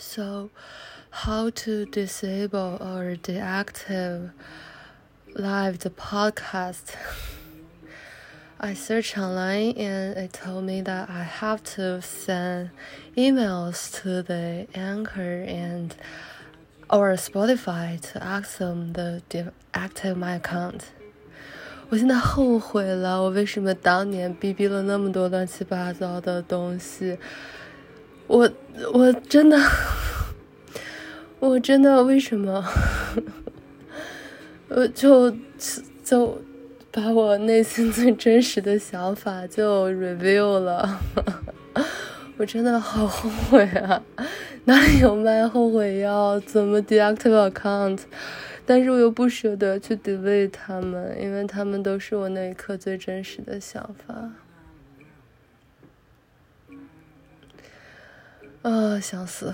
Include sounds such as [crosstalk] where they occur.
So, how to disable or deactivate live the podcast? [laughs] I searched online and it told me that I have to send emails to the Anchor and or Spotify to ask them to deactivate my account. 我现在后悔了，我为什么当年逼逼了那么多乱七八糟的东西？我我真的。 我真的为什么？[laughs] 我就就把我内心最真实的想法就 review 了，[laughs] 我真的好后悔啊！哪里有卖后悔药？怎么 deactivate account？但是我又不舍得去 delete 他们，因为他们都是我那一刻最真实的想法。啊，想死！